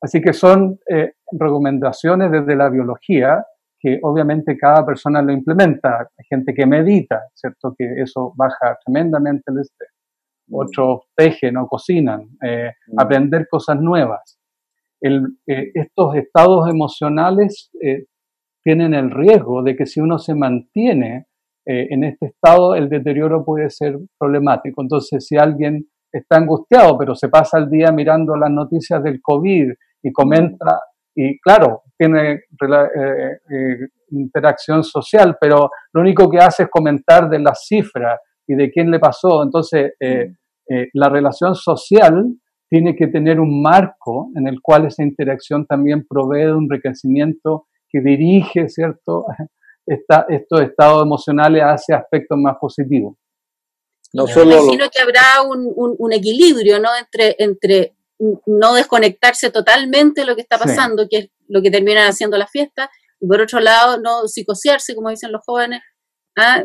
Así que son eh, recomendaciones desde la biología que obviamente cada persona lo implementa. Hay gente que medita, ¿cierto? Que eso baja tremendamente el estrés. Mm. Otros tejen o cocinan, eh, mm. aprender cosas nuevas. Eh, estos estados emocionales tienen el riesgo de que si uno se mantiene en este estado, el deterioro puede ser problemático. Entonces, si alguien está angustiado, pero se pasa el día mirando las noticias del COVID y comenta, y claro, tiene eh, eh, interacción social, pero lo único que hace es comentar de las cifras y de quién le pasó. Entonces, eh, la relación social tiene que tener un marco en el cual esa interacción también provee de un enriquecimiento que dirige, ¿cierto?, Esta, estos estados emocionales hacia aspectos más positivos. No solo Imagino que habrá un, un, equilibrio, ¿no?, entre, entre no desconectarse totalmente de lo que está pasando, que es lo que terminan haciendo las fiestas, y por otro lado, no psicosearse, como dicen los jóvenes, ¿ah?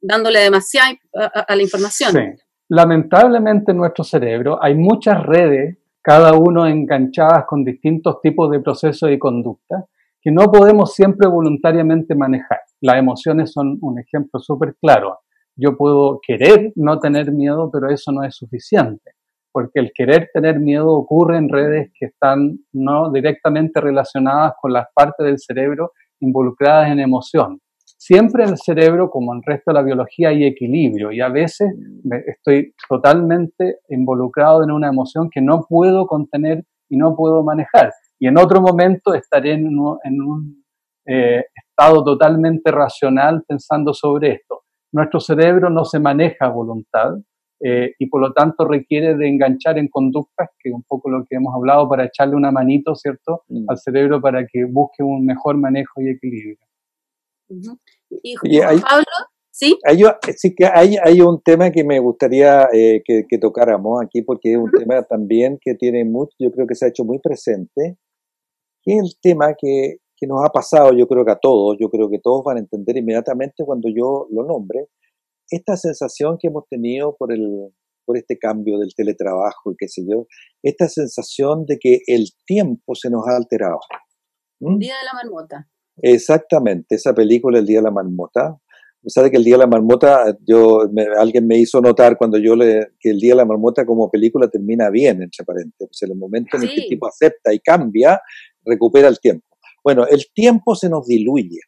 dándole demasiado a, la información. Sí. Lamentablemente en nuestro cerebro hay muchas redes, cada uno enganchadas con distintos tipos de procesos y conducta, que no podemos siempre voluntariamente manejar. Las emociones son un ejemplo súper claro. Yo puedo querer no tener miedo, pero eso no es suficiente porque el querer tener miedo ocurre en redes que están no directamente relacionadas con las partes del cerebro involucradas en emoción. Siempre el cerebro, como el resto de la biología, hay equilibrio y a veces estoy totalmente involucrado en una emoción que no puedo contener y no puedo manejar. Y en otro momento estaré en un, eh, estado totalmente racional pensando sobre esto. Nuestro cerebro no se maneja a voluntad, eh, y por lo tanto requiere de enganchar en conductas, que es un poco lo que hemos hablado, para echarle una manito, ¿cierto?, mm. al cerebro para que busque un mejor manejo y equilibrio. ¿Y Pablo? ¿Sí? Hay, sí que hay, hay un tema que me gustaría eh, que, que, tocáramos aquí, porque es un tema también que tiene mucho, yo creo que se ha hecho muy presente, que es el tema que, que nos ha pasado, yo creo que a todos, yo creo que todos van a entender inmediatamente cuando yo lo nombre, esta sensación que hemos tenido por, el, por este cambio del teletrabajo y qué sé yo, esta sensación de que el tiempo se nos ha alterado. ¿Mm? Día de la marmota. Exactamente, esa película, El Día de la Marmota. Sabe que el Día de la Marmota, yo, alguien me hizo notar cuando yo le, que el Día de la Marmota como película termina bien, entre paréntesis. En el momento en el que el tipo acepta y cambia, recupera el tiempo. Bueno, el tiempo se nos diluye.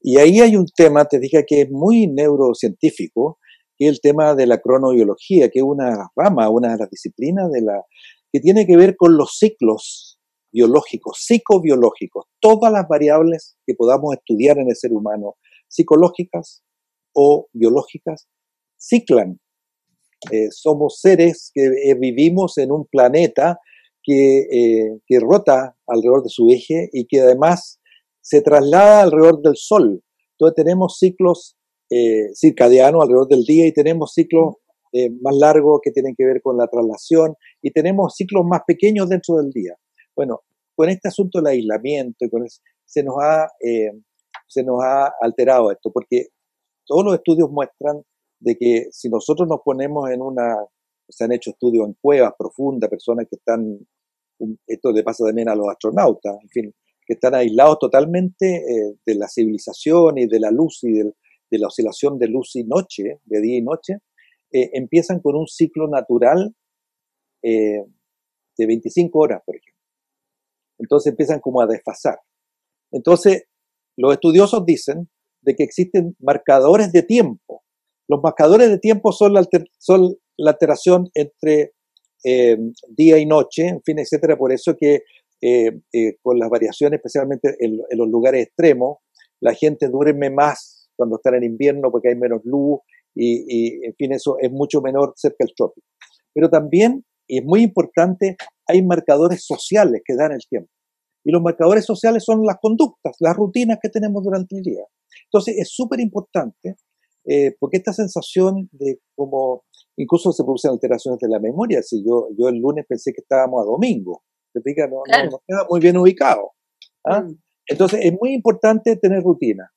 Y ahí hay un tema, te dije, que es muy neurocientífico, que es el tema de la cronobiología, que es una rama, una de las disciplinas de la, que tiene que ver con los ciclos biológicos, psicobiológicos, todas las variables que podamos estudiar en el ser humano, psicológicas o biológicas, ciclan. Eh, somos seres que eh, vivimos en un planeta que, eh, que rota alrededor de su eje y que además se traslada alrededor del Sol. Entonces tenemos ciclos eh, circadianos alrededor del día y tenemos ciclos eh, más largos que tienen que ver con la traslación y tenemos ciclos más pequeños dentro del día. Bueno, con este asunto del aislamiento con se, nos ha, eh, se nos ha alterado esto, porque todos los estudios muestran de que si nosotros nos ponemos en una, se han hecho estudios en cuevas profundas, personas que están, esto le pasa también a los astronautas, en fin, que están aislados totalmente eh, de la civilización y de la luz y de la oscilación de luz y noche, de día y noche, eh, empiezan con un ciclo natural eh, de 25 horas, por ejemplo. Entonces empiezan como a desfasar. Entonces, los estudiosos dicen de que existen marcadores de tiempo. Los marcadores de tiempo son la, son la alteración entre día y noche, en fin, etcétera. Por eso que eh, eh, con las variaciones, especialmente en, los lugares extremos, la gente duerme más cuando está en invierno porque hay menos luz y, en fin, eso es mucho menor cerca del trópico. Pero también, y es muy importante, hay marcadores sociales que dan el tiempo. Y los marcadores sociales son las conductas, las rutinas que tenemos durante el día. Entonces, es súper importante eh, porque esta sensación de como incluso se producen alteraciones de la memoria. Si yo, yo el lunes pensé que estábamos a domingo, no, queda muy bien ubicado. ¿ah? Mm. Entonces es muy importante tener rutina.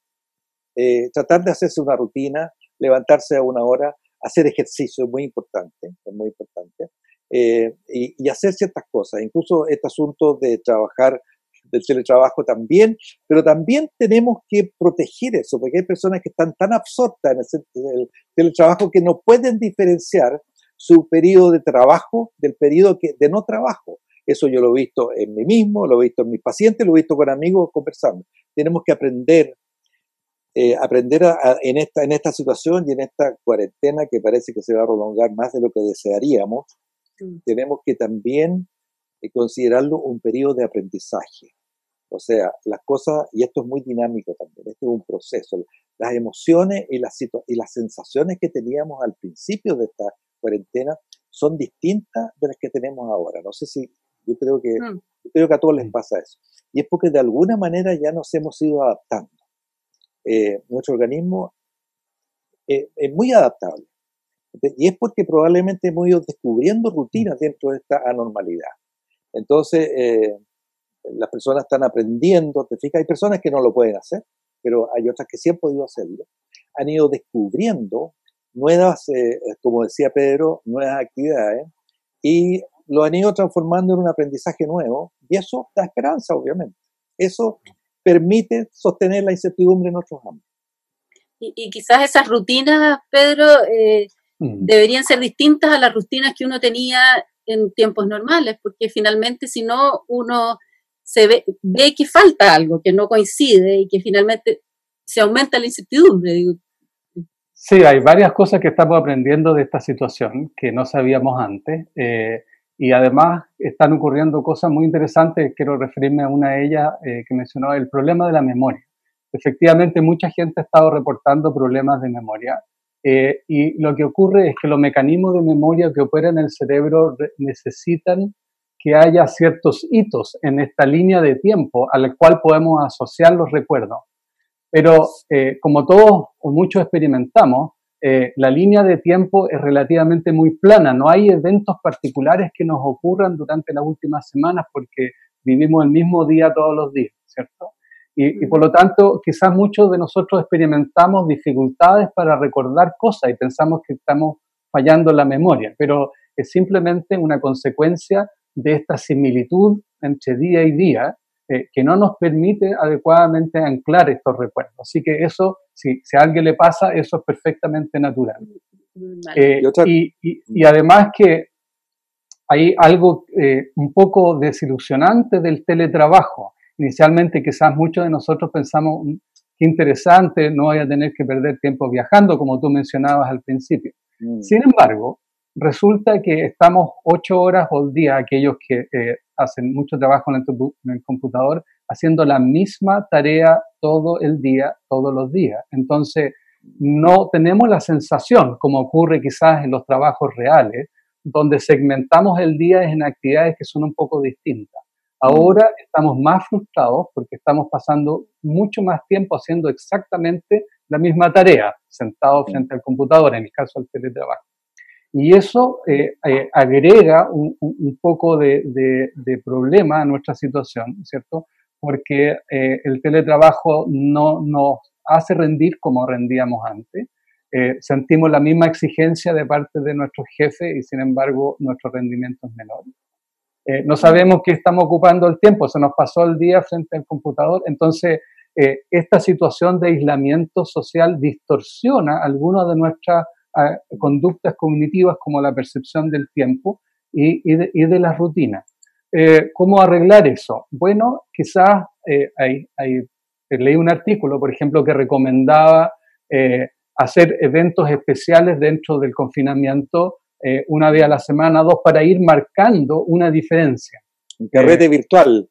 Eh, tratar de hacerse una rutina, levantarse a una hora, hacer ejercicio es muy importante, es muy importante. eh, y, hacer ciertas cosas, incluso este asunto de trabajar del teletrabajo también, pero también tenemos que proteger eso, porque hay personas que están tan absortas en el teletrabajo que no pueden diferenciar su periodo de trabajo del periodo de no trabajo. Eso yo lo he visto en mí mismo, lo he visto en mis pacientes, lo he visto con amigos conversando. Tenemos que aprender, eh, aprender en, esta, en esta situación y en esta cuarentena que parece que se va a prolongar más de lo que desearíamos, tenemos que también eh, considerarlo un periodo de aprendizaje. O sea, las cosas, y esto es muy dinámico también, esto es un proceso. Las emociones y las, y las sensaciones que teníamos al principio de esta cuarentena son distintas de las que tenemos ahora. No sé si, yo creo que, mm. creo que a todos les pasa eso. Y es porque de alguna manera ya nos hemos ido adaptando. Eh, nuestro organismo eh, es muy adaptable. Y es porque probablemente hemos ido descubriendo rutinas dentro de esta anormalidad. Entonces, eh, las personas están aprendiendo, te fijas, hay personas que no lo pueden hacer, pero hay otras que sí han podido hacerlo. Han ido descubriendo nuevas, eh, como decía Pedro, nuevas actividades y lo han ido transformando en un aprendizaje nuevo y eso da esperanza, obviamente. Eso permite sostener la incertidumbre en otros ámbitos. Y, quizás esas rutinas, Pedro, eh, mm. deberían ser distintas a las rutinas que uno tenía en tiempos normales, porque finalmente si no, uno se ve, ve que falta algo, que no coincide y que finalmente se aumenta la incertidumbre. Digo, Sí, hay varias cosas que estamos aprendiendo de esta situación que no sabíamos antes. Eh, y además están ocurriendo cosas muy interesantes. Quiero referirme a una de ellas eh, que mencionó, el problema de la memoria. Efectivamente, mucha gente ha estado reportando problemas de memoria. Eh, y lo que ocurre es que los mecanismos de memoria que operan en el cerebro necesitan que haya ciertos hitos en esta línea de tiempo al cual podemos asociar los recuerdos. Pero eh, como todos o muchos experimentamos, eh, la línea de tiempo es relativamente muy plana. No hay eventos particulares que nos ocurran durante las últimas semanas porque vivimos el mismo día todos los días, ¿cierto? Y, por lo tanto, quizás muchos de nosotros experimentamos dificultades para recordar cosas y pensamos que estamos fallando la memoria, pero es simplemente una consecuencia de esta similitud entre día y día eh, que no nos permite adecuadamente anclar estos recuerdos. Así que eso, si, si a alguien le pasa, eso es perfectamente natural. Eh, y, además que hay algo eh, un poco desilusionante del teletrabajo. Inicialmente quizás muchos de nosotros pensamos, mm, qué interesante, no voy a tener que perder tiempo viajando, como tú mencionabas al principio. Mm. Sin embargo, resulta que estamos ocho horas al día, aquellos que hacen mucho trabajo en el, computador, haciendo la misma tarea todo el día, todos los días. Entonces, no tenemos la sensación, como ocurre quizás en los trabajos reales, donde segmentamos el día en actividades que son un poco distintas. Ahora estamos más frustrados porque estamos pasando mucho más tiempo haciendo exactamente la misma tarea, sentados frente al computador, en el caso del teletrabajo. Y eso eh, eh, agrega un, poco de, problema a nuestra situación, ¿cierto? Porque eh, el teletrabajo no nos hace rendir como rendíamos antes. sentimos la misma exigencia de parte de nuestros jefes y sin embargo nuestro rendimiento es menor. no sabemos qué estamos ocupando el tiempo, se nos pasó el día frente al computador, entonces esta situación de aislamiento social distorsiona algunas de nuestras conductas cognitivas como la percepción del tiempo y, de, las rutinas. Eh, ¿Cómo arreglar eso? Bueno, quizás eh, hay, leí un artículo, por ejemplo, que recomendaba eh, hacer eventos especiales dentro del confinamiento una vez a la semana, dos, para ir marcando una diferencia. carrete virtual.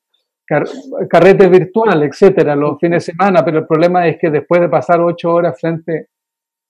carrete virtual, etcétera, los fines de semana, pero el problema es que después de pasar ocho horas frente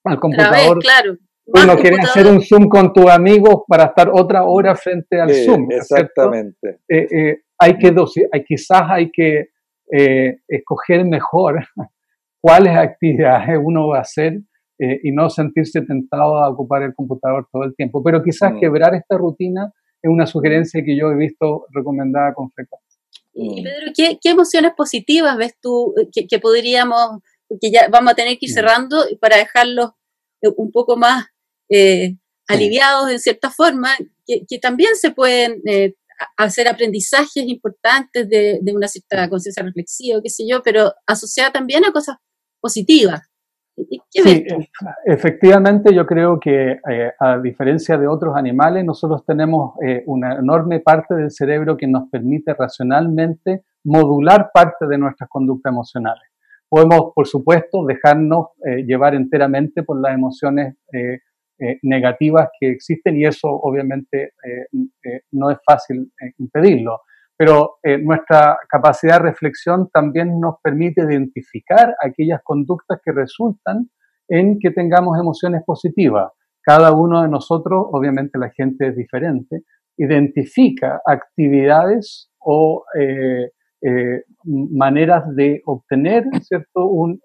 al computador. claro. Uno quiere hacer un Zoom con tus amigos para estar otra hora frente al Zoom. Exactamente. Eh, eh, hay que hay, quizás hay que eh, escoger mejor cuáles actividades uno va a hacer y no sentirse tentado a ocupar el computador todo el tiempo. Pero quizás mm. quebrar esta rutina es una sugerencia que yo he visto recomendada con frecuencia. Y mm. Pedro, ¿qué, emociones positivas ves tú que podríamos porque ya vamos a tener que ir cerrando para dejarlos eh, un poco más eh, aliviados en cierta forma. que, también se pueden eh, hacer aprendizajes importantes de, una cierta conciencia reflexiva, qué sé yo, pero asociada también a cosas positivas. sí, efectivamente yo creo que eh, a diferencia de otros animales, nosotros tenemos eh, una enorme parte del cerebro que nos permite racionalmente modular parte de nuestras conductas emocionales. Podemos, por supuesto, dejarnos eh, llevar enteramente por las emociones eh, negativas que existen y eso obviamente eh, eh, no es fácil impedirlo. Pero nuestra capacidad de reflexión también nos permite identificar aquellas conductas que resultan en que tengamos emociones positivas. Cada uno de nosotros, obviamente la gente es diferente, identifica actividades o maneras de obtener ¿cierto? Un,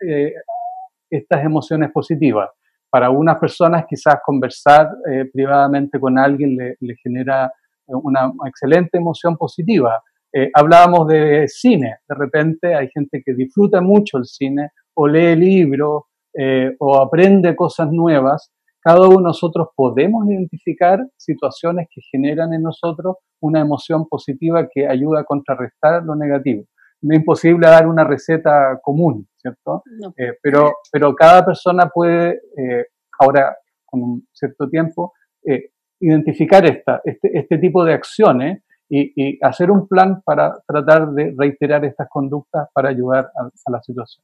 estas emociones positivas para unas personas quizás conversar eh, privadamente con alguien le, genera una excelente emoción positiva. Eh, hablábamos de cine, de repente hay gente que disfruta mucho el cine o lee libros eh, o aprende cosas nuevas. Cada uno de nosotros podemos identificar situaciones que generan en nosotros una emoción positiva que ayuda a contrarrestar lo negativo. No es imposible dar una receta común, ¿cierto? Eh, pero, pero cada persona puede, eh, ahora con un cierto tiempo, eh, identificar esta, este, este, tipo de acciones y, hacer un plan para tratar de reiterar estas conductas para ayudar a, la situación.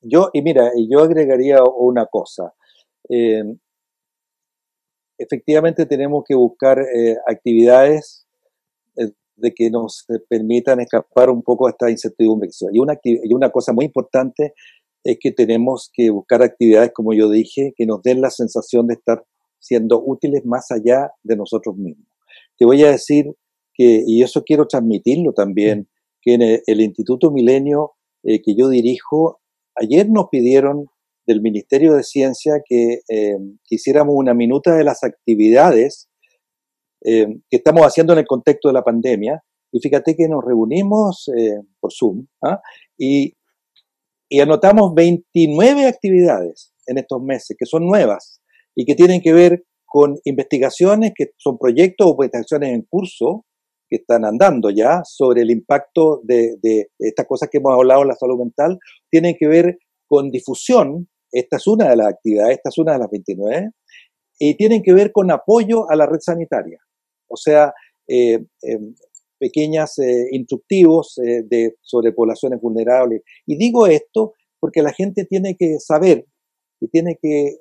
Yo, y mira, yo agregaría una cosa. efectivamente tenemos que buscar actividades de que nos permitan escapar un poco a esta incertidumbre. Y una, y una cosa muy importante es que tenemos que buscar actividades, como yo dije, que nos den la sensación de estar siendo útiles más allá de nosotros mismos. Te voy a decir que, y eso quiero transmitirlo también, que en el, Instituto Milenio eh, que yo dirijo, ayer nos pidieron del Ministerio de Ciencia que, eh, hiciéramos una minuta de las actividades eh, que estamos haciendo en el contexto de la pandemia. Y fíjate que nos reunimos eh, por Zoom ¿ah? y, y anotamos 29 actividades en estos meses que son nuevas y que tienen que ver con investigaciones que son proyectos o investigaciones en curso que están andando ya sobre el impacto de, estas cosas que hemos hablado en la salud mental, tienen que ver con difusión, esta es una de las actividades, esta es una de las 29, y tienen que ver con apoyo a la red sanitaria o sea, eh, em, pequeñas eh, instructivos eh, de, sobre poblaciones vulnerables. Y digo esto porque la gente tiene que saber y tiene que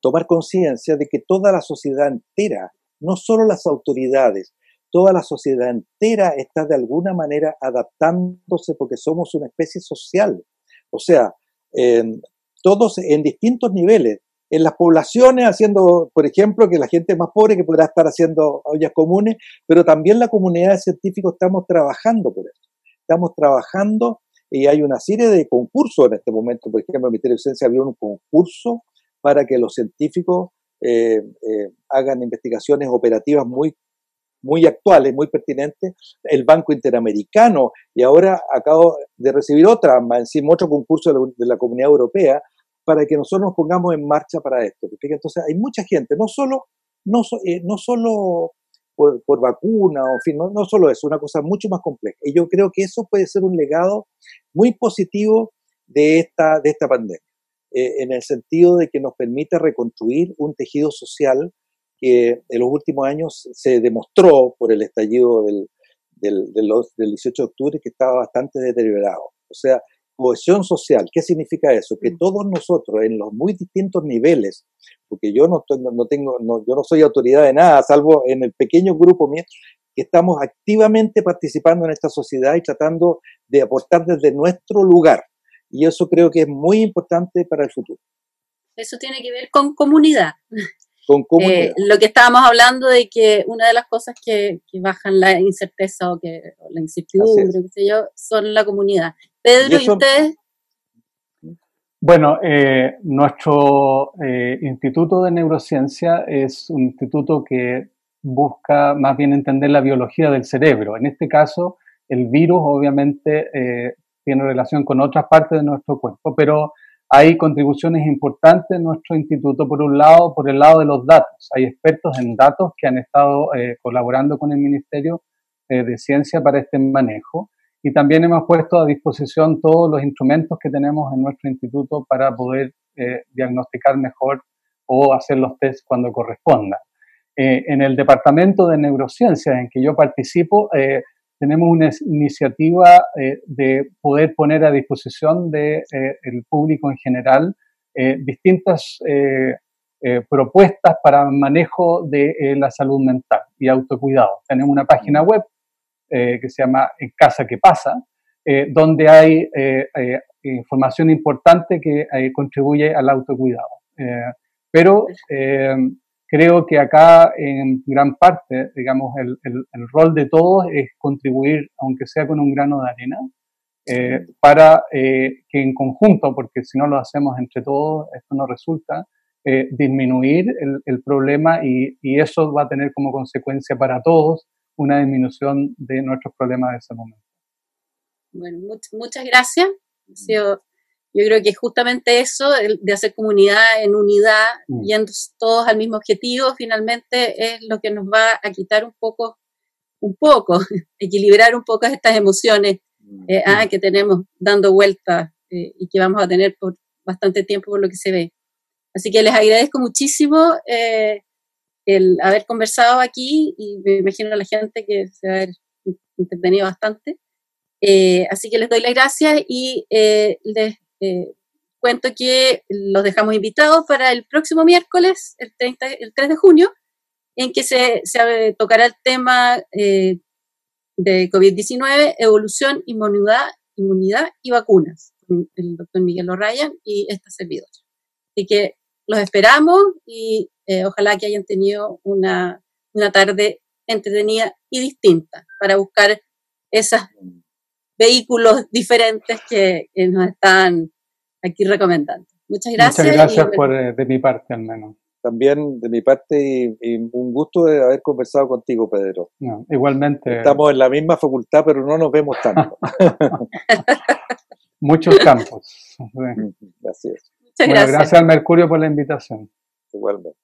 tomar conciencia de que toda la sociedad entera, no solo las autoridades, toda la sociedad entera está de alguna manera adaptándose porque somos una especie social. O sea, em, todos en distintos niveles, en las poblaciones, haciendo, por ejemplo, que la gente más pobre que podrá estar haciendo ollas comunes, pero también la comunidad de científicos estamos trabajando por eso. Estamos trabajando y hay una serie de concursos en este momento. Por ejemplo, el Ministerio de Ciencia abrió un concurso para que los científicos eh, eh, hagan investigaciones operativas muy, muy actuales, muy pertinentes. El Banco Interamericano, y ahora acabo de recibir otra, encima otro concurso de la Comunidad Europea, para que nosotros nos pongamos en marcha para esto. Entonces hay mucha gente, no solo, no, eh, solo por, por, vacuna, o fin, no, no solo eso, una cosa mucho más compleja. Y yo creo que eso puede ser un legado muy positivo de esta, de esta pandemia, eh, en el sentido de que nos permite reconstruir un tejido social que en los últimos años se demostró por el estallido del, del, del, del 18 de octubre que estaba bastante deteriorado. O sea, cohesión social. ¿Qué significa eso? Que mm. todos nosotros, en los muy distintos niveles, porque yo no, no tengo, no, yo no soy autoridad de nada, salvo en el pequeño grupo mío, que estamos activamente participando en esta sociedad y tratando de aportar desde nuestro lugar. Y eso creo que es muy importante para el futuro. Eso tiene que ver con comunidad. Eh, lo que estábamos hablando de que una de las cosas que, bajan la incerteza o, que, la incertidumbre, qué sé yo, son la comunidad. Pedro, ¿y, ustedes? Bueno, eh, nuestro eh, Instituto de Neurociencia es un instituto que busca más bien entender la biología del cerebro. En este caso, el virus obviamente tiene relación con otras partes de nuestro cuerpo, pero hay contribuciones importantes en nuestro instituto, por un lado, por el lado de los datos. Hay expertos en datos que han estado eh, colaborando con el Ministerio eh, de Ciencia para este manejo y también hemos puesto a disposición todos los instrumentos que tenemos en nuestro instituto para poder eh, diagnosticar mejor o hacer los tests cuando corresponda. en el departamento de neurociencias en que yo participo, tenemos una iniciativa eh, de poder poner a disposición del de, eh, público en general eh, distintas propuestas para manejo de la salud mental y autocuidado. Tenemos una página web que se llama En Casa que Pasa, donde hay información importante que contribuye al autocuidado. pero creo que acá en gran parte, digamos, el, el, rol de todos es contribuir, aunque sea con un grano de arena, eh, para eh, que en conjunto, porque si no lo hacemos entre todos, esto no resulta, eh, disminuir el, el problema y, y, eso va a tener como consecuencia para todos una disminución de nuestros problemas de ese momento. Bueno, muchas gracias. Ha sido yo creo que justamente eso, de hacer comunidad en unidad, mm. yendo todos al mismo objetivo, finalmente es lo que nos va a quitar un poco, un poco, equilibrar un poco estas emociones mm. eh, ah, que tenemos dando vueltas eh, y que vamos a tener por bastante tiempo por lo que se ve. Así que les agradezco muchísimo eh, el haber conversado aquí y me imagino a la gente que se va a haber entretenido bastante. así que les doy las gracias y les eh, cuento que los dejamos invitados para el próximo miércoles, el, 30, el 3 de junio, en que se, se tocará el tema eh, de COVID-19, evolución, inmunidad, inmunidad y vacunas, con el doctor Miguel O'Ryan y esta servidora. Así que los esperamos y eh, ojalá que hayan tenido una, una tarde entretenida y distinta para buscar esos vehículos diferentes que, que nos están aquí recomendando. Muchas gracias. Muchas gracias por, eh, de mi parte al menos. También de mi parte y, un gusto de haber conversado contigo, Pedro. igualmente. Estamos en la misma facultad, pero no nos vemos tanto. Muchos campos. Gracias. Muchas gracias. gracias al Mercurio por la invitación. Igualmente.